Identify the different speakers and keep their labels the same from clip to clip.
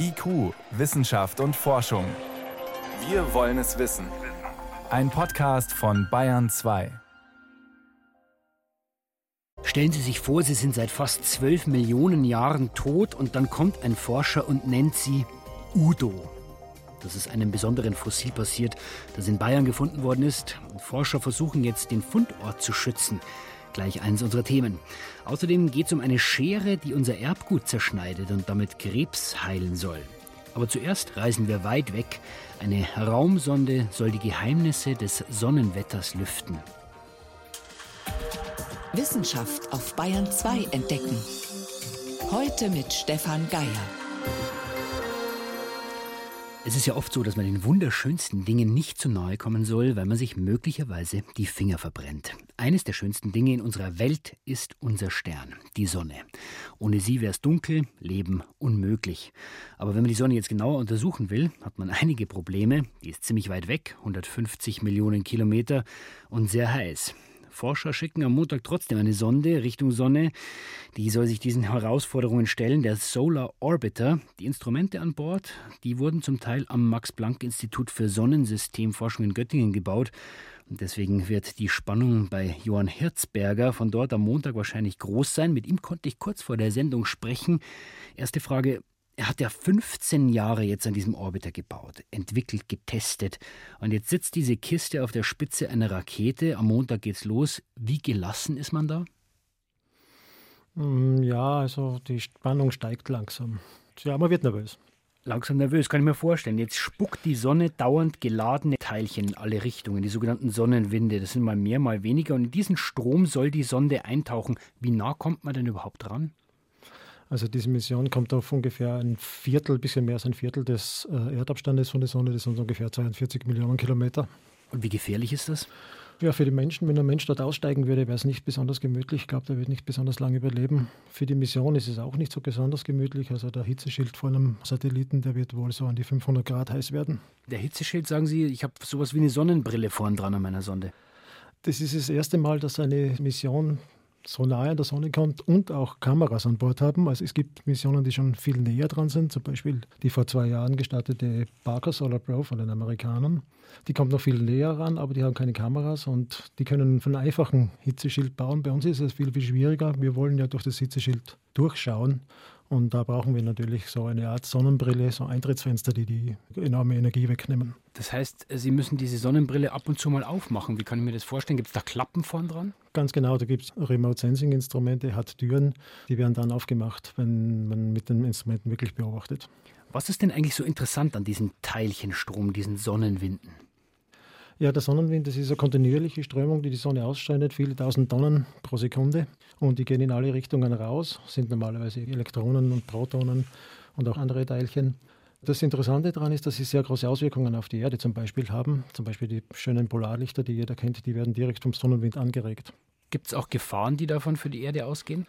Speaker 1: IQ, Wissenschaft und Forschung. Wir wollen es wissen. Ein Podcast von Bayern 2.
Speaker 2: Stellen Sie sich vor, Sie sind seit fast zwölf Millionen Jahren tot und dann kommt ein Forscher und nennt Sie Udo. Das ist einem besonderen Fossil passiert, das in Bayern gefunden worden ist. Forscher versuchen jetzt, den Fundort zu schützen. Gleich eines unserer Themen. Außerdem geht es um eine Schere, die unser Erbgut zerschneidet und damit Krebs heilen soll. Aber zuerst reisen wir weit weg. Eine Raumsonde soll die Geheimnisse des Sonnenwetters lüften.
Speaker 3: Wissenschaft auf Bayern 2 entdecken. Heute mit Stefan Geier.
Speaker 2: Es ist ja oft so, dass man den wunderschönsten Dingen nicht zu nahe kommen soll, weil man sich möglicherweise die Finger verbrennt. Eines der schönsten Dinge in unserer Welt ist unser Stern, die Sonne. Ohne sie wäre es dunkel, Leben unmöglich. Aber wenn man die Sonne jetzt genauer untersuchen will, hat man einige Probleme. Die ist ziemlich weit weg, 150 Millionen Kilometer und sehr heiß. Forscher schicken am Montag trotzdem eine Sonde Richtung Sonne. Die soll sich diesen Herausforderungen stellen, der Solar Orbiter. Die Instrumente an Bord, die wurden zum Teil am Max-Planck-Institut für Sonnensystemforschung in Göttingen gebaut. Und deswegen wird die Spannung bei Johann Hirzberger von dort am Montag wahrscheinlich groß sein. Mit ihm konnte ich kurz vor der Sendung sprechen. Erste Frage, er hat ja 15 Jahre jetzt an diesem Orbiter gebaut, entwickelt, getestet. Und jetzt sitzt diese Kiste auf der Spitze einer Rakete. Am Montag geht's los. Wie gelassen ist man da?
Speaker 4: Mm, ja, also die Spannung steigt langsam. Ja, man wird nervös.
Speaker 2: Langsam nervös, kann ich mir vorstellen. Jetzt spuckt die Sonne dauernd geladene Teilchen in alle Richtungen, die sogenannten Sonnenwinde. Das sind mal mehr, mal weniger. Und in diesen Strom soll die Sonde eintauchen. Wie nah kommt man denn überhaupt dran?
Speaker 4: Also diese Mission kommt auf ungefähr ein Viertel, ein bisschen mehr als ein Viertel des äh, Erdabstandes von der Sonne. Das sind ungefähr 42 Millionen Kilometer.
Speaker 2: Und wie gefährlich ist das?
Speaker 4: Ja, für die Menschen, wenn ein Mensch dort aussteigen würde, wäre es nicht besonders gemütlich. Ich glaube, der wird nicht besonders lange überleben. Für die Mission ist es auch nicht so besonders gemütlich. Also der Hitzeschild von einem Satelliten, der wird wohl so an die 500 Grad heiß werden.
Speaker 2: Der Hitzeschild, sagen Sie, ich habe sowas wie eine Sonnenbrille vorn dran an meiner Sonde.
Speaker 4: Das ist das erste Mal, dass eine Mission so nahe an der Sonne kommt und auch Kameras an Bord haben. Also es gibt Missionen, die schon viel näher dran sind, zum Beispiel die vor zwei Jahren gestartete Parker Solar Pro von den Amerikanern. Die kommt noch viel näher ran, aber die haben keine Kameras und die können von einfachen Hitzeschild bauen. Bei uns ist es viel, viel schwieriger. Wir wollen ja durch das Hitzeschild durchschauen und da brauchen wir natürlich so eine Art Sonnenbrille, so Eintrittsfenster, die die enorme Energie wegnehmen.
Speaker 2: Das heißt, Sie müssen diese Sonnenbrille ab und zu mal aufmachen. Wie kann ich mir das vorstellen? Gibt es da Klappen vorn dran?
Speaker 4: Ganz genau, da gibt es Remote Sensing Instrumente, hat Türen, die werden dann aufgemacht, wenn man mit den Instrumenten wirklich beobachtet.
Speaker 2: Was ist denn eigentlich so interessant an diesem Teilchenstrom, diesen Sonnenwinden?
Speaker 4: Ja, der Sonnenwind, das ist eine kontinuierliche Strömung, die die Sonne ausstreut, viele tausend Tonnen pro Sekunde. Und die gehen in alle Richtungen raus, sind normalerweise Elektronen und Protonen und auch andere Teilchen. Das Interessante daran ist, dass sie sehr große Auswirkungen auf die Erde zum Beispiel haben. Zum Beispiel die schönen Polarlichter, die jeder kennt, die werden direkt vom Sonnenwind angeregt.
Speaker 2: Gibt es auch Gefahren, die davon für die Erde ausgehen?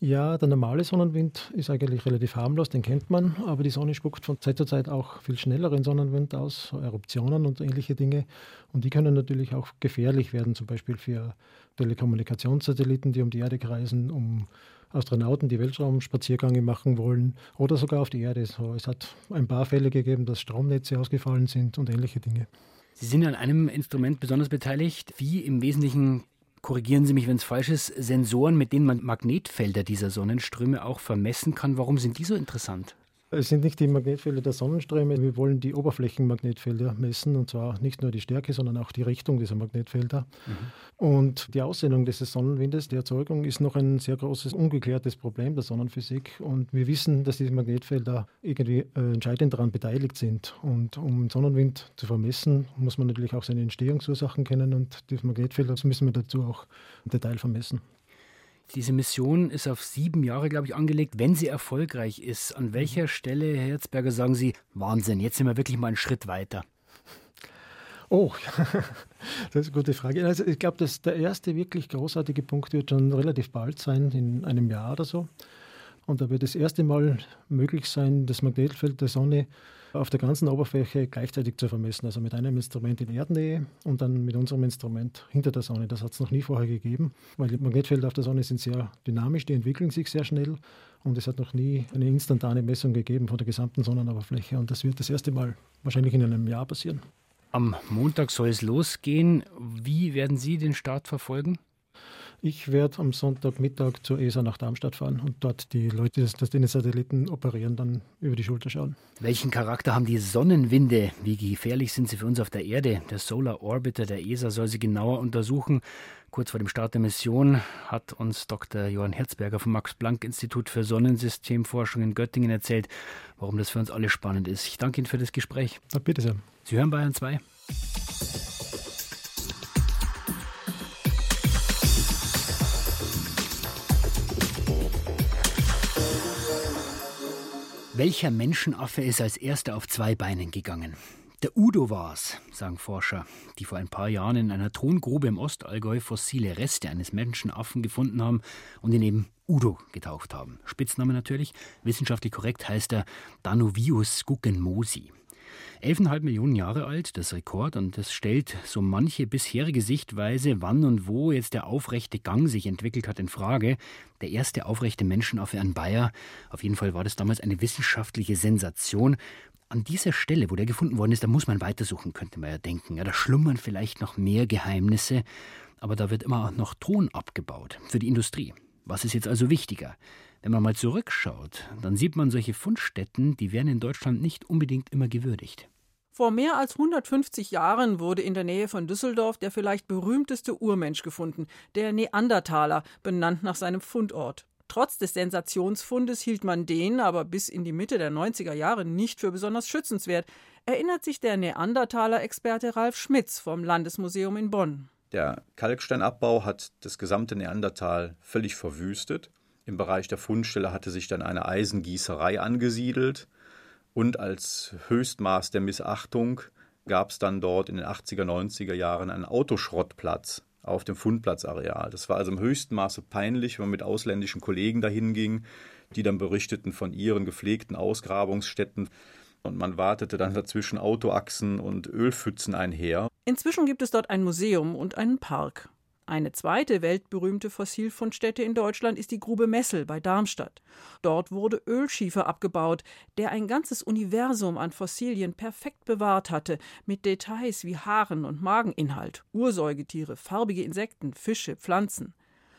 Speaker 4: Ja, der normale Sonnenwind ist eigentlich relativ harmlos, den kennt man, aber die Sonne spuckt von Zeit zu Zeit auch viel schnelleren Sonnenwind aus, so Eruptionen und ähnliche Dinge. Und die können natürlich auch gefährlich werden, zum Beispiel für Telekommunikationssatelliten, die um die Erde kreisen, um Astronauten, die Weltraumspaziergänge machen wollen oder sogar auf die Erde. So, es hat ein paar Fälle gegeben, dass Stromnetze ausgefallen sind und ähnliche Dinge.
Speaker 2: Sie sind an einem Instrument besonders beteiligt. Wie im Wesentlichen korrigieren Sie mich, wenn es falsch ist, Sensoren, mit denen man Magnetfelder dieser Sonnenströme auch vermessen kann. Warum sind die so interessant?
Speaker 4: Es sind nicht die Magnetfelder der Sonnenströme. Wir wollen die Oberflächenmagnetfelder messen und zwar nicht nur die Stärke, sondern auch die Richtung dieser Magnetfelder. Mhm. Und die Aussendung dieses Sonnenwindes, die Erzeugung, ist noch ein sehr großes, ungeklärtes Problem der Sonnenphysik. Und wir wissen, dass diese Magnetfelder irgendwie äh, entscheidend daran beteiligt sind. Und um Sonnenwind zu vermessen, muss man natürlich auch seine Entstehungsursachen kennen und die Magnetfelder müssen wir dazu auch im Detail vermessen.
Speaker 2: Diese Mission ist auf sieben Jahre, glaube ich, angelegt. Wenn sie erfolgreich ist, an welcher mhm. Stelle, Herr Herzberger, sagen Sie, Wahnsinn, jetzt sind wir wirklich mal einen Schritt weiter?
Speaker 4: Oh, das ist eine gute Frage. Also ich glaube, dass der erste wirklich großartige Punkt wird schon relativ bald sein, in einem Jahr oder so. Und da wird das erste Mal möglich sein, das Magnetfeld der Sonne auf der ganzen Oberfläche gleichzeitig zu vermessen. Also mit einem Instrument in Erdnähe und dann mit unserem Instrument hinter der Sonne. Das hat es noch nie vorher gegeben, weil die Magnetfelder auf der Sonne sind sehr dynamisch, die entwickeln sich sehr schnell und es hat noch nie eine instantane Messung gegeben von der gesamten Sonnenoberfläche. Und das wird das erste Mal wahrscheinlich in einem Jahr passieren.
Speaker 2: Am Montag soll es losgehen. Wie werden Sie den Start verfolgen?
Speaker 4: Ich werde am Sonntagmittag zur ESA nach Darmstadt fahren und dort die Leute, die den Satelliten operieren, dann über die Schulter schauen.
Speaker 2: Welchen Charakter haben die Sonnenwinde? Wie gefährlich sind sie für uns auf der Erde? Der Solar Orbiter der ESA soll sie genauer untersuchen. Kurz vor dem Start der Mission hat uns Dr. Johann Herzberger vom Max-Planck-Institut für Sonnensystemforschung in Göttingen erzählt, warum das für uns alle spannend ist. Ich danke Ihnen für das Gespräch.
Speaker 4: Na, bitte sehr.
Speaker 2: Sie hören Bayern 2. Welcher Menschenaffe ist als erster auf zwei Beinen gegangen? Der Udo war's, sagen Forscher, die vor ein paar Jahren in einer Tongrube im Ostallgäu fossile Reste eines Menschenaffen gefunden haben und ihn eben Udo getauft haben. Spitzname natürlich, wissenschaftlich korrekt heißt er Danuvius guggenmosi. 11,5 Millionen Jahre alt, das Rekord, und das stellt so manche bisherige Sichtweise, wann und wo jetzt der aufrechte Gang sich entwickelt hat, in Frage. Der erste aufrechte Menschenaffe an Bayer. Auf jeden Fall war das damals eine wissenschaftliche Sensation. An dieser Stelle, wo der gefunden worden ist, da muss man weitersuchen, könnte man ja denken. Ja, da schlummern vielleicht noch mehr Geheimnisse, aber da wird immer noch Ton abgebaut für die Industrie. Was ist jetzt also wichtiger? Wenn man mal zurückschaut, dann sieht man solche Fundstätten, die werden in Deutschland nicht unbedingt immer gewürdigt.
Speaker 5: Vor mehr als 150 Jahren wurde in der Nähe von Düsseldorf der vielleicht berühmteste Urmensch gefunden, der Neandertaler, benannt nach seinem Fundort. Trotz des Sensationsfundes hielt man den aber bis in die Mitte der 90er Jahre nicht für besonders schützenswert, erinnert sich der Neandertaler-Experte Ralf Schmitz vom Landesmuseum in Bonn.
Speaker 6: Der Kalksteinabbau hat das gesamte Neandertal völlig verwüstet. Im Bereich der Fundstelle hatte sich dann eine Eisengießerei angesiedelt und als Höchstmaß der Missachtung gab es dann dort in den 80er, 90er Jahren einen Autoschrottplatz auf dem Fundplatzareal. Das war also im höchsten Maße peinlich, wenn man mit ausländischen Kollegen dahin ging, die dann berichteten von ihren gepflegten Ausgrabungsstätten. Und man wartete dann dazwischen Autoachsen und Ölpfützen einher.
Speaker 5: Inzwischen gibt es dort ein Museum und einen Park. Eine zweite weltberühmte Fossilfundstätte in Deutschland ist die Grube Messel bei Darmstadt. Dort wurde Ölschiefer abgebaut, der ein ganzes Universum an Fossilien perfekt bewahrt hatte, mit Details wie Haaren und Mageninhalt, Ursäugetiere, farbige Insekten, Fische, Pflanzen.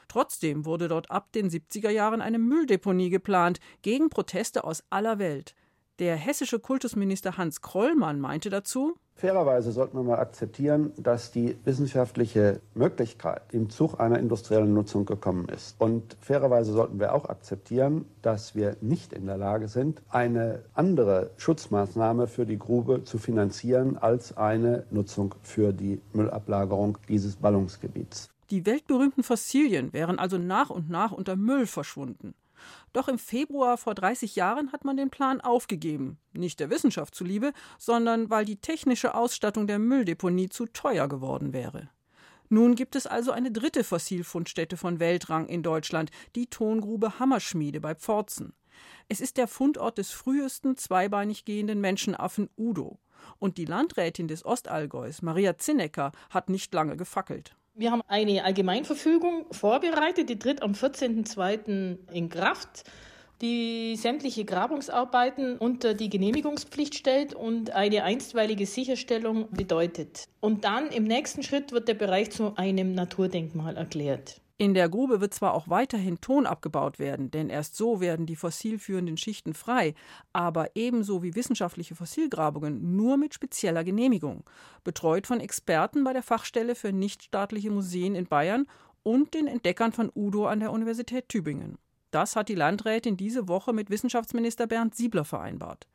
Speaker 5: Trotzdem wurde dort ab den 70er Jahren eine Mülldeponie geplant, gegen Proteste aus aller Welt. Der hessische Kultusminister Hans Krollmann meinte dazu,
Speaker 7: Fairerweise sollten wir mal akzeptieren, dass die wissenschaftliche Möglichkeit im Zug einer industriellen Nutzung gekommen ist. Und fairerweise sollten wir auch akzeptieren, dass wir nicht in der Lage sind, eine andere Schutzmaßnahme für die Grube zu finanzieren als eine Nutzung für die Müllablagerung dieses Ballungsgebiets.
Speaker 5: Die weltberühmten Fossilien wären also nach und nach unter Müll verschwunden. Doch im Februar vor 30 Jahren hat man den Plan aufgegeben. Nicht der Wissenschaft zuliebe, sondern weil die technische Ausstattung der Mülldeponie zu teuer geworden wäre. Nun gibt es also eine dritte Fossilfundstätte von Weltrang in Deutschland, die Tongrube Hammerschmiede bei Pforzen. Es ist der Fundort des frühesten zweibeinig gehenden Menschenaffen Udo. Und die Landrätin des Ostallgäus, Maria Zinnecker, hat nicht lange gefackelt.
Speaker 8: Wir haben eine Allgemeinverfügung vorbereitet, die tritt am 14.02. in Kraft, die sämtliche Grabungsarbeiten unter die Genehmigungspflicht stellt und eine einstweilige Sicherstellung bedeutet. Und dann im nächsten Schritt wird der Bereich zu einem Naturdenkmal erklärt.
Speaker 5: In der Grube wird zwar auch weiterhin Ton abgebaut werden, denn erst so werden die fossilführenden Schichten frei, aber ebenso wie wissenschaftliche Fossilgrabungen nur mit spezieller Genehmigung, betreut von Experten bei der Fachstelle für nichtstaatliche Museen in Bayern und den Entdeckern von Udo an der Universität Tübingen. Das hat die Landrätin diese Woche mit Wissenschaftsminister Bernd Siebler vereinbart.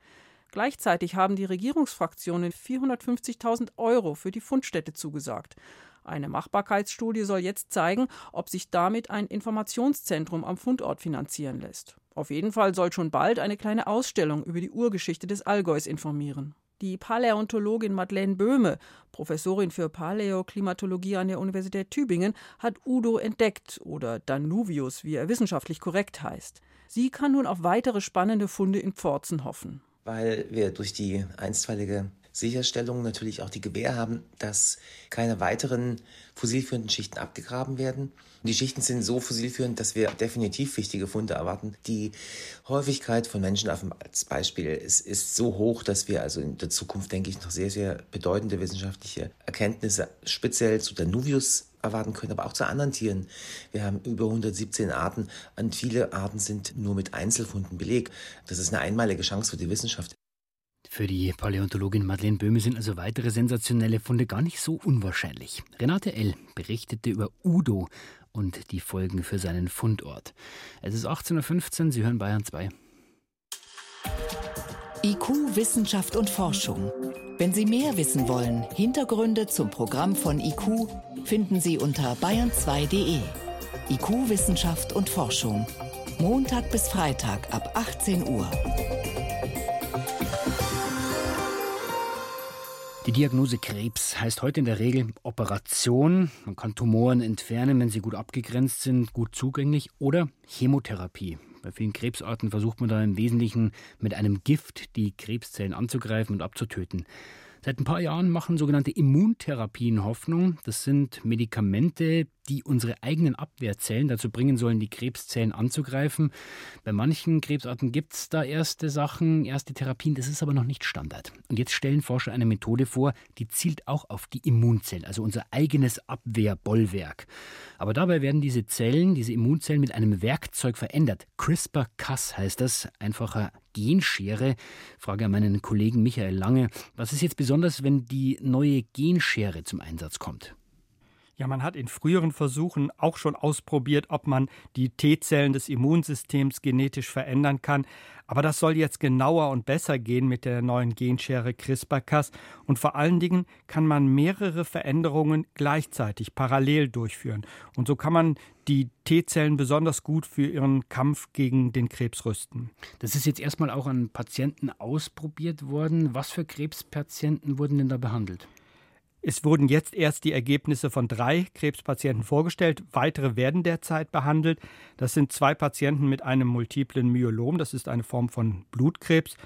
Speaker 5: Gleichzeitig haben die Regierungsfraktionen 450.000 Euro für die Fundstätte zugesagt. Eine Machbarkeitsstudie soll jetzt zeigen, ob sich damit ein Informationszentrum am Fundort finanzieren lässt. Auf jeden Fall soll schon bald eine kleine Ausstellung über die Urgeschichte des Allgäus informieren. Die Paläontologin Madeleine Böhme, Professorin für Paläoklimatologie an der Universität Tübingen, hat Udo entdeckt oder Danuvius, wie er wissenschaftlich korrekt heißt. Sie kann nun auf weitere spannende Funde in Pforzen hoffen.
Speaker 9: Weil wir durch die einstweilige Sicherstellung natürlich auch die Gewähr haben, dass keine weiteren fossilführenden Schichten abgegraben werden. Die Schichten sind so fossilführend, dass wir definitiv wichtige Funde erwarten. Die Häufigkeit von Menschenaffen als Beispiel ist, ist so hoch, dass wir also in der Zukunft, denke ich, noch sehr, sehr bedeutende wissenschaftliche Erkenntnisse speziell zu der Nuvius erwarten können, aber auch zu anderen Tieren. Wir haben über 117 Arten und viele Arten sind nur mit Einzelfunden belegt. Das ist eine einmalige Chance für die Wissenschaft.
Speaker 2: Für die Paläontologin Madeleine Böhme sind also weitere sensationelle Funde gar nicht so unwahrscheinlich. Renate L. berichtete über Udo und die Folgen für seinen Fundort. Es ist 18.15 Uhr, Sie hören Bayern 2.
Speaker 3: IQ, Wissenschaft und Forschung. Wenn Sie mehr wissen wollen, Hintergründe zum Programm von IQ finden Sie unter bayern2.de. IQ, Wissenschaft und Forschung. Montag bis Freitag ab 18 Uhr.
Speaker 2: Die Diagnose Krebs heißt heute in der Regel Operation. Man kann Tumoren entfernen, wenn sie gut abgegrenzt sind, gut zugänglich oder Chemotherapie. Bei vielen Krebsarten versucht man da im Wesentlichen mit einem Gift die Krebszellen anzugreifen und abzutöten. Seit ein paar Jahren machen sogenannte Immuntherapien Hoffnung. Das sind Medikamente, die unsere eigenen Abwehrzellen dazu bringen sollen, die Krebszellen anzugreifen. Bei manchen Krebsarten gibt es da erste Sachen, erste Therapien, das ist aber noch nicht Standard. Und jetzt stellen Forscher eine Methode vor, die zielt auch auf die Immunzellen, also unser eigenes Abwehrbollwerk. Aber dabei werden diese Zellen, diese Immunzellen mit einem Werkzeug verändert. CRISPR-Cas heißt das, einfacher Genschere. Frage an meinen Kollegen Michael Lange. Was ist jetzt besonders, wenn die neue Genschere zum Einsatz kommt?
Speaker 10: Ja, man hat in früheren Versuchen auch schon ausprobiert, ob man die T-Zellen des Immunsystems genetisch verändern kann. Aber das soll jetzt genauer und besser gehen mit der neuen Genschere CRISPR-Cas. Und vor allen Dingen kann man mehrere Veränderungen gleichzeitig parallel durchführen. Und so kann man die T-Zellen besonders gut für ihren Kampf gegen den Krebs rüsten.
Speaker 2: Das ist jetzt erstmal auch an Patienten ausprobiert worden. Was für Krebspatienten wurden denn da behandelt?
Speaker 10: Es wurden jetzt erst die Ergebnisse von drei Krebspatienten vorgestellt. Weitere werden derzeit behandelt. Das sind zwei Patienten mit einem multiplen Myelom. Das ist eine Form von Blutkrebs.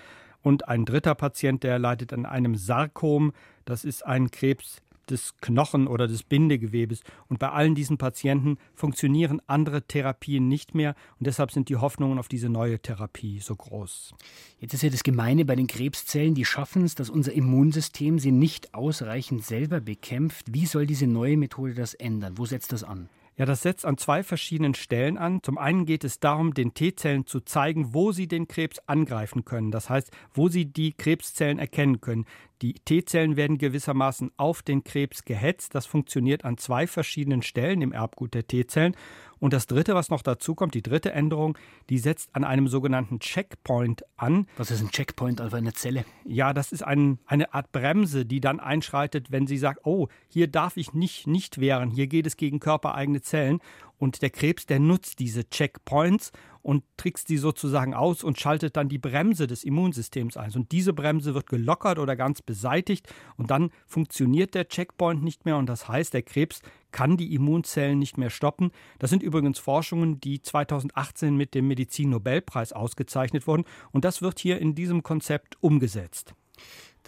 Speaker 10: Und ein dritter Patient, der leidet an einem Sarkom. Das ist ein Krebs des Knochen oder des Bindegewebes. Und bei allen diesen Patienten funktionieren andere Therapien nicht mehr. Und deshalb sind die Hoffnungen auf diese neue Therapie so groß.
Speaker 2: Jetzt ist ja das Gemeine bei den Krebszellen, die schaffen es, dass unser Immunsystem sie nicht ausreichend selber bekämpft. Wie soll diese neue Methode das ändern? Wo setzt das an?
Speaker 10: Ja, das setzt an zwei verschiedenen Stellen an. Zum einen geht es darum, den T-Zellen zu zeigen, wo sie den Krebs angreifen können. Das heißt, wo sie die Krebszellen erkennen können. Die T-Zellen werden gewissermaßen auf den Krebs gehetzt. Das funktioniert an zwei verschiedenen Stellen im Erbgut der T-Zellen. Und das Dritte, was noch dazu kommt, die dritte Änderung, die setzt an einem sogenannten Checkpoint an.
Speaker 2: Was ist ein Checkpoint, also eine Zelle?
Speaker 10: Ja, das ist ein, eine Art Bremse, die dann einschreitet, wenn sie sagt, oh, hier darf ich nicht, nicht wehren, hier geht es gegen körpereigene Zellen. Und der Krebs, der nutzt diese Checkpoints und trickst die sozusagen aus und schaltet dann die Bremse des Immunsystems ein. Und diese Bremse wird gelockert oder ganz beseitigt und dann funktioniert der Checkpoint nicht mehr und das heißt, der Krebs kann die Immunzellen nicht mehr stoppen. Das sind übrigens Forschungen, die 2018 mit dem Medizin-Nobelpreis ausgezeichnet wurden und das wird hier in diesem Konzept umgesetzt.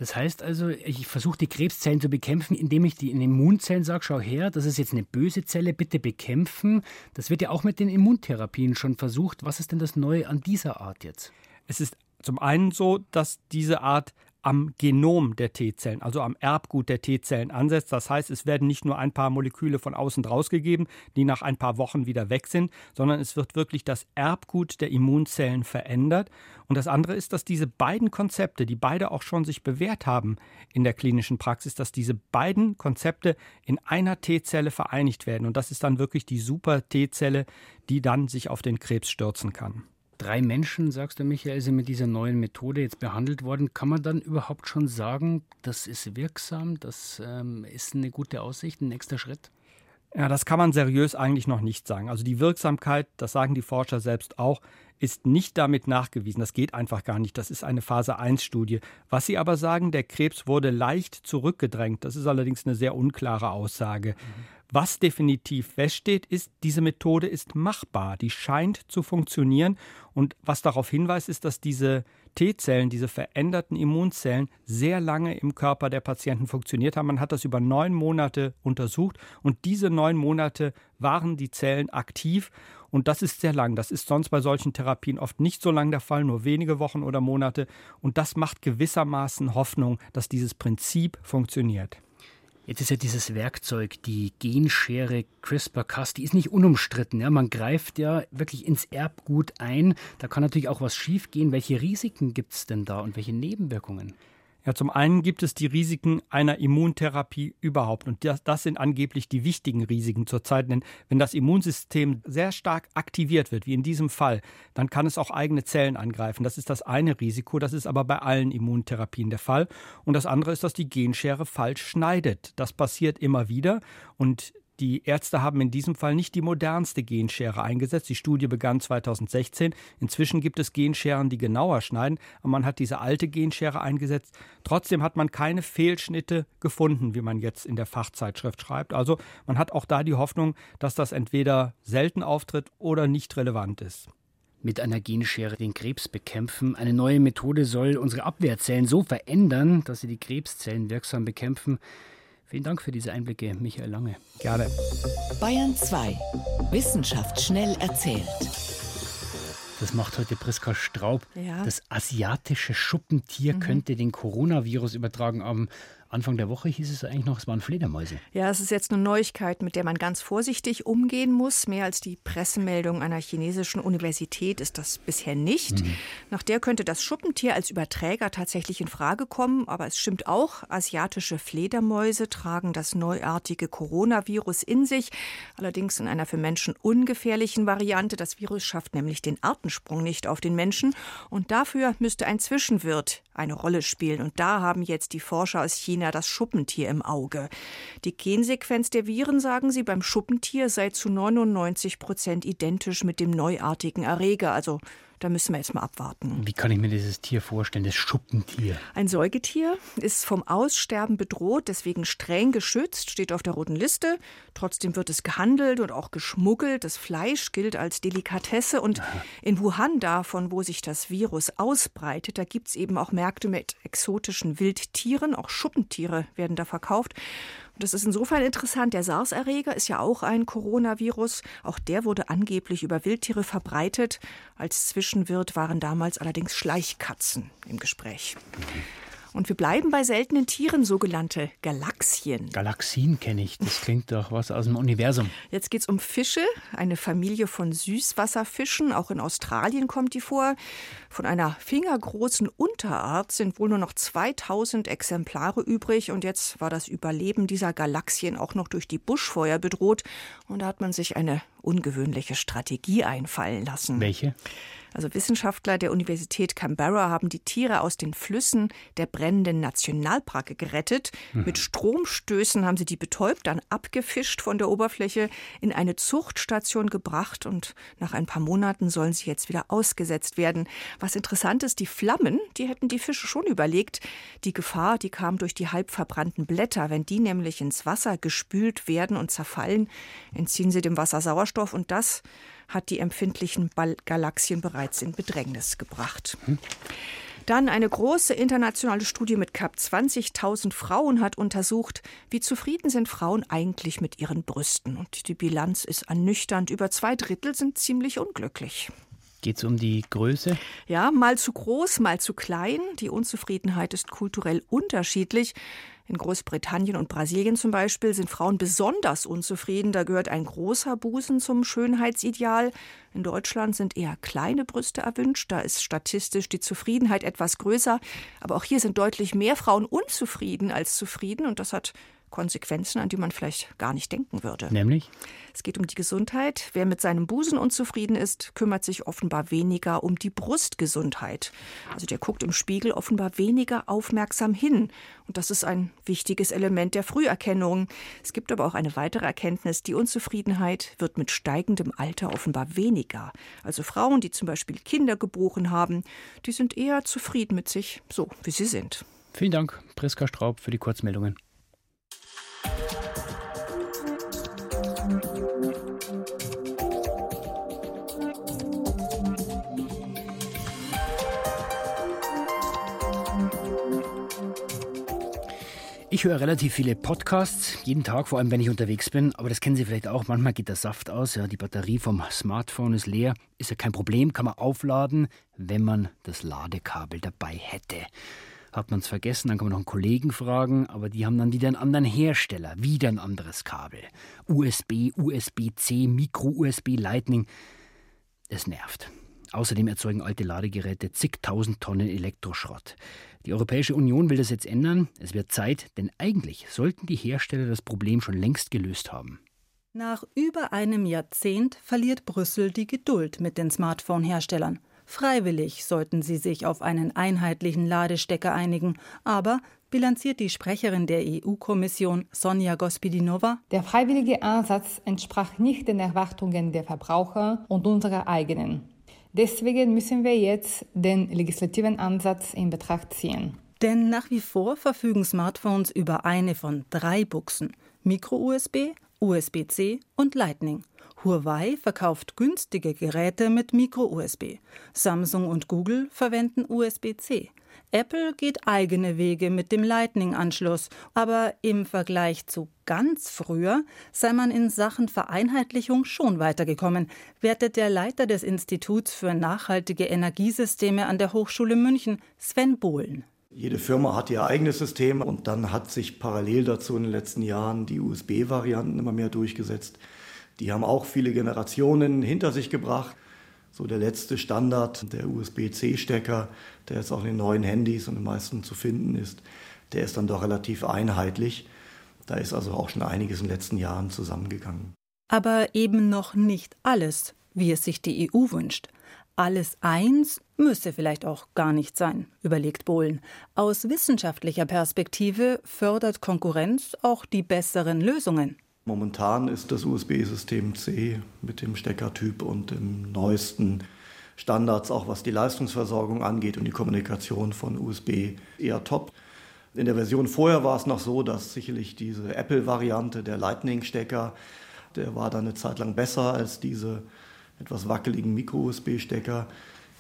Speaker 2: Das heißt also, ich versuche die Krebszellen zu bekämpfen, indem ich die Immunzellen sage, schau her, das ist jetzt eine böse Zelle, bitte bekämpfen. Das wird ja auch mit den Immuntherapien schon versucht. Was ist denn das Neue an dieser Art jetzt?
Speaker 10: Es ist zum einen so, dass diese Art am Genom der T-Zellen, also am Erbgut der T-Zellen ansetzt. Das heißt, es werden nicht nur ein paar Moleküle von außen rausgegeben, die nach ein paar Wochen wieder weg sind, sondern es wird wirklich das Erbgut der Immunzellen verändert. Und das andere ist, dass diese beiden Konzepte, die beide auch schon sich bewährt haben in der klinischen Praxis, dass diese beiden Konzepte in einer T-Zelle vereinigt werden. Und das ist dann wirklich die super T-Zelle, die dann sich auf den Krebs stürzen kann
Speaker 2: drei Menschen, sagst du, Michael, sind mit dieser neuen Methode jetzt behandelt worden. Kann man dann überhaupt schon sagen, das ist wirksam, das ähm, ist eine gute Aussicht, ein nächster Schritt?
Speaker 10: Ja, das kann man seriös eigentlich noch nicht sagen. Also die Wirksamkeit, das sagen die Forscher selbst auch, ist nicht damit nachgewiesen. Das geht einfach gar nicht. Das ist eine Phase 1 Studie. Was sie aber sagen, der Krebs wurde leicht zurückgedrängt. Das ist allerdings eine sehr unklare Aussage. Mhm. Was definitiv feststeht, ist, diese Methode ist machbar, die scheint zu funktionieren. Und was darauf hinweist, ist, dass diese T-Zellen, diese veränderten Immunzellen, sehr lange im Körper der Patienten funktioniert haben. Man hat das über neun Monate untersucht und diese neun Monate waren die Zellen aktiv. Und das ist sehr lang. Das ist sonst bei solchen Therapien oft nicht so lang der Fall, nur wenige Wochen oder Monate. Und das macht gewissermaßen Hoffnung, dass dieses Prinzip funktioniert.
Speaker 2: Jetzt ist ja dieses Werkzeug, die Genschere CRISPR-Cas, die ist nicht unumstritten. Ja? Man greift ja wirklich ins Erbgut ein. Da kann natürlich auch was schiefgehen. Welche Risiken gibt es denn da und welche Nebenwirkungen?
Speaker 10: Ja, zum einen gibt es die Risiken einer Immuntherapie überhaupt. Und das, das, sind angeblich die wichtigen Risiken zurzeit. Denn wenn das Immunsystem sehr stark aktiviert wird, wie in diesem Fall, dann kann es auch eigene Zellen angreifen. Das ist das eine Risiko. Das ist aber bei allen Immuntherapien der Fall. Und das andere ist, dass die Genschere falsch schneidet. Das passiert immer wieder. Und die Ärzte haben in diesem Fall nicht die modernste Genschere eingesetzt. Die Studie begann 2016. Inzwischen gibt es Genscheren, die genauer schneiden, aber man hat diese alte Genschere eingesetzt. Trotzdem hat man keine Fehlschnitte gefunden, wie man jetzt in der Fachzeitschrift schreibt. Also man hat auch da die Hoffnung, dass das entweder selten auftritt oder nicht relevant ist
Speaker 2: mit einer Genschere den Krebs bekämpfen. Eine neue Methode soll unsere Abwehrzellen so verändern, dass sie die Krebszellen wirksam bekämpfen. Vielen Dank für diese Einblicke, Michael Lange.
Speaker 10: Gerne.
Speaker 3: Bayern 2. Wissenschaft schnell erzählt.
Speaker 2: Das macht heute Priska Straub.
Speaker 5: Ja.
Speaker 2: Das asiatische Schuppentier mhm. könnte den Coronavirus übertragen haben. Anfang der Woche hieß es eigentlich noch, es waren Fledermäuse.
Speaker 11: Ja, es ist jetzt eine Neuigkeit, mit der man ganz vorsichtig umgehen muss. Mehr als die Pressemeldung einer chinesischen Universität ist das bisher nicht. Mhm. Nach der könnte das Schuppentier als Überträger tatsächlich in Frage kommen. Aber es stimmt auch, asiatische Fledermäuse tragen das neuartige Coronavirus in sich. Allerdings in einer für Menschen ungefährlichen Variante. Das Virus schafft nämlich den Artensprung nicht auf den Menschen. Und dafür müsste ein Zwischenwirt eine Rolle spielen. Und da haben jetzt die Forscher aus China das Schuppentier im Auge. Die Gensequenz der Viren, sagen sie, beim Schuppentier sei zu 99 Prozent identisch mit dem neuartigen Erreger, also da müssen wir jetzt mal abwarten.
Speaker 2: Wie kann ich mir dieses Tier vorstellen, das Schuppentier?
Speaker 11: Ein Säugetier ist vom Aussterben bedroht, deswegen streng geschützt, steht auf der roten Liste. Trotzdem wird es gehandelt und auch geschmuggelt. Das Fleisch gilt als Delikatesse. Und Aha. in Wuhan, davon, wo sich das Virus ausbreitet, da gibt es eben auch Märkte mit exotischen Wildtieren. Auch Schuppentiere werden da verkauft. Das ist insofern interessant. Der SARS-Erreger ist ja auch ein Coronavirus. Auch der wurde angeblich über Wildtiere verbreitet. Als Zwischenwirt waren damals allerdings Schleichkatzen im Gespräch. Und wir bleiben bei seltenen Tieren, sogenannte Galaxien.
Speaker 2: Galaxien kenne ich. Das klingt doch was aus dem Universum.
Speaker 11: Jetzt geht es um Fische, eine Familie von Süßwasserfischen. Auch in Australien kommt die vor. Von einer fingergroßen Unterart sind wohl nur noch 2000 Exemplare übrig. Und jetzt war das Überleben dieser Galaxien auch noch durch die Buschfeuer bedroht. Und da hat man sich eine ungewöhnliche Strategie einfallen lassen.
Speaker 2: Welche?
Speaker 11: Also Wissenschaftler der Universität Canberra haben die Tiere aus den Flüssen der brennenden Nationalparke gerettet. Mhm. Mit Stromstößen haben sie die betäubt, dann abgefischt von der Oberfläche, in eine Zuchtstation gebracht und nach ein paar Monaten sollen sie jetzt wieder ausgesetzt werden. Was interessant ist, die Flammen, die hätten die Fische schon überlegt. Die Gefahr, die kam durch die halb verbrannten Blätter. Wenn die nämlich ins Wasser gespült werden und zerfallen, entziehen sie dem Wasser Sauerstoff und das hat die empfindlichen Galaxien bereits in Bedrängnis gebracht. Hm. Dann eine große internationale Studie mit knapp 20.000 Frauen hat untersucht, wie zufrieden sind Frauen eigentlich mit ihren Brüsten. Und die Bilanz ist ernüchternd. Über zwei Drittel sind ziemlich unglücklich.
Speaker 2: Geht es um die Größe?
Speaker 11: Ja, mal zu groß, mal zu klein. Die Unzufriedenheit ist kulturell unterschiedlich. In Großbritannien und Brasilien zum Beispiel sind Frauen besonders unzufrieden. Da gehört ein großer Busen zum Schönheitsideal. In Deutschland sind eher kleine Brüste erwünscht. Da ist statistisch die Zufriedenheit etwas größer. Aber auch hier sind deutlich mehr Frauen unzufrieden als zufrieden. Und das hat Konsequenzen, an die man vielleicht gar nicht denken würde.
Speaker 2: Nämlich?
Speaker 11: Es geht um die Gesundheit. Wer mit seinem Busen unzufrieden ist, kümmert sich offenbar weniger um die Brustgesundheit. Also der guckt im Spiegel offenbar weniger aufmerksam hin. Und das ist ein wichtiges Element der Früherkennung. Es gibt aber auch eine weitere Erkenntnis. Die Unzufriedenheit wird mit steigendem Alter offenbar weniger. Also Frauen, die zum Beispiel Kinder geboren haben, die sind eher zufrieden mit sich, so wie sie sind.
Speaker 2: Vielen Dank, Priska Straub, für die Kurzmeldungen. Ich höre relativ viele Podcasts, jeden Tag, vor allem wenn ich unterwegs bin. Aber das kennen Sie vielleicht auch. Manchmal geht der Saft aus. Ja, die Batterie vom Smartphone ist leer. Ist ja kein Problem, kann man aufladen, wenn man das Ladekabel dabei hätte. Hat man es vergessen, dann kann man noch einen Kollegen fragen, aber die haben dann wieder einen anderen Hersteller, wieder ein anderes Kabel. USB, USB-C, Micro-USB, Lightning. Es nervt. Außerdem erzeugen alte Ladegeräte zigtausend Tonnen Elektroschrott. Die Europäische Union will das jetzt ändern. Es wird Zeit, denn eigentlich sollten die Hersteller das Problem schon längst gelöst haben.
Speaker 12: Nach über einem Jahrzehnt verliert Brüssel die Geduld mit den Smartphone-Herstellern. Freiwillig sollten sie sich auf einen einheitlichen Ladestecker einigen, aber bilanziert die Sprecherin der EU-Kommission Sonja Gospidinova.
Speaker 13: Der freiwillige Ansatz entsprach nicht den Erwartungen der Verbraucher und unserer eigenen. Deswegen müssen wir jetzt den legislativen Ansatz in Betracht ziehen.
Speaker 12: Denn nach wie vor verfügen Smartphones über eine von drei Buchsen: Micro-USB, USB-C und Lightning. Huawei verkauft günstige Geräte mit Micro-USB. Samsung und Google verwenden USB-C. Apple geht eigene Wege mit dem Lightning-Anschluss, aber im Vergleich zu ganz früher sei man in Sachen Vereinheitlichung schon weitergekommen, wertet der Leiter des Instituts für nachhaltige Energiesysteme an der Hochschule München, Sven Bohlen.
Speaker 14: Jede Firma hat ihr eigenes System und dann hat sich parallel dazu in den letzten Jahren die USB-Varianten immer mehr durchgesetzt. Die haben auch viele Generationen hinter sich gebracht. So der letzte Standard, der USB-C-Stecker, der jetzt auch in den neuen Handys und den meisten zu finden ist, der ist dann doch relativ einheitlich. Da ist also auch schon einiges in den letzten Jahren zusammengegangen.
Speaker 12: Aber eben noch nicht alles, wie es sich die EU wünscht. Alles eins müsse vielleicht auch gar nicht sein, überlegt Bohlen. Aus wissenschaftlicher Perspektive fördert Konkurrenz auch die besseren Lösungen.
Speaker 14: Momentan ist das USB-System C mit dem Steckertyp und dem neuesten Standards, auch was die Leistungsversorgung angeht und die Kommunikation von USB, eher top. In der Version vorher war es noch so, dass sicherlich diese Apple-Variante, der Lightning-Stecker, der war dann eine Zeit lang besser als diese etwas wackeligen Micro-USB-Stecker.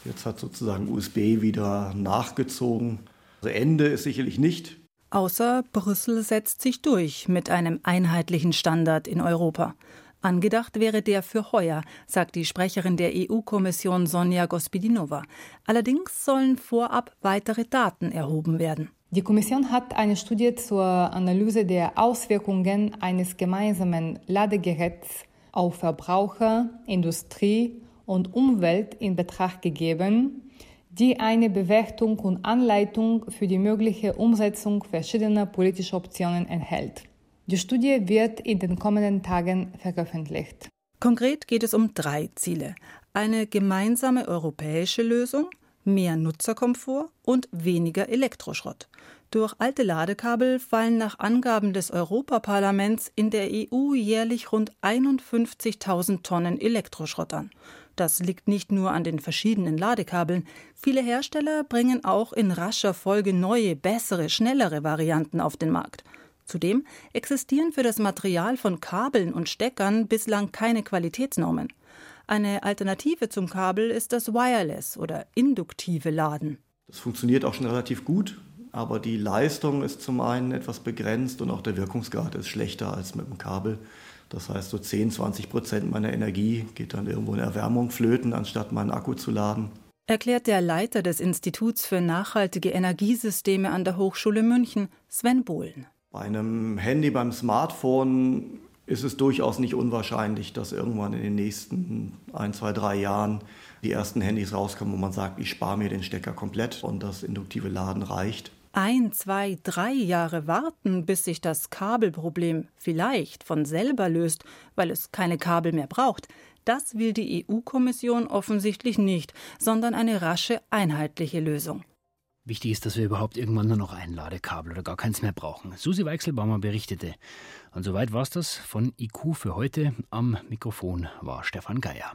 Speaker 14: Jetzt hat sozusagen USB wieder nachgezogen. Also Ende ist sicherlich nicht.
Speaker 12: Außer Brüssel setzt sich durch mit einem einheitlichen Standard in Europa. Angedacht wäre der für heuer, sagt die Sprecherin der EU-Kommission Sonja Gospidinova. Allerdings sollen vorab weitere Daten erhoben werden.
Speaker 13: Die Kommission hat eine Studie zur Analyse der Auswirkungen eines gemeinsamen Ladegeräts auf Verbraucher, Industrie und Umwelt in Betracht gegeben die eine Bewertung und Anleitung für die mögliche Umsetzung verschiedener politischer Optionen enthält. Die Studie wird in den kommenden Tagen veröffentlicht.
Speaker 12: Konkret geht es um drei Ziele. Eine gemeinsame europäische Lösung, mehr Nutzerkomfort und weniger Elektroschrott. Durch alte Ladekabel fallen nach Angaben des Europaparlaments in der EU jährlich rund 51.000 Tonnen Elektroschrott an. Das liegt nicht nur an den verschiedenen Ladekabeln. Viele Hersteller bringen auch in rascher Folge neue, bessere, schnellere Varianten auf den Markt. Zudem existieren für das Material von Kabeln und Steckern bislang keine Qualitätsnormen. Eine Alternative zum Kabel ist das Wireless oder induktive Laden.
Speaker 14: Das funktioniert auch schon relativ gut, aber die Leistung ist zum einen etwas begrenzt und auch der Wirkungsgrad ist schlechter als mit dem Kabel. Das heißt, so 10, 20 Prozent meiner Energie geht dann irgendwo in Erwärmung flöten, anstatt meinen Akku zu laden.
Speaker 12: Erklärt der Leiter des Instituts für nachhaltige Energiesysteme an der Hochschule München, Sven Bohlen.
Speaker 14: Bei einem Handy, beim Smartphone ist es durchaus nicht unwahrscheinlich, dass irgendwann in den nächsten ein, zwei, drei Jahren die ersten Handys rauskommen, wo man sagt, ich spare mir den Stecker komplett und das induktive Laden reicht
Speaker 12: ein, zwei, drei Jahre warten, bis sich das Kabelproblem vielleicht von selber löst, weil es keine Kabel mehr braucht, das will die EU-Kommission offensichtlich nicht, sondern eine rasche, einheitliche Lösung.
Speaker 2: Wichtig ist, dass wir überhaupt irgendwann nur noch ein Ladekabel oder gar keins mehr brauchen. Susi Weichselbaumer berichtete. Und soweit war es das von IQ für heute. Am Mikrofon war Stefan Geier.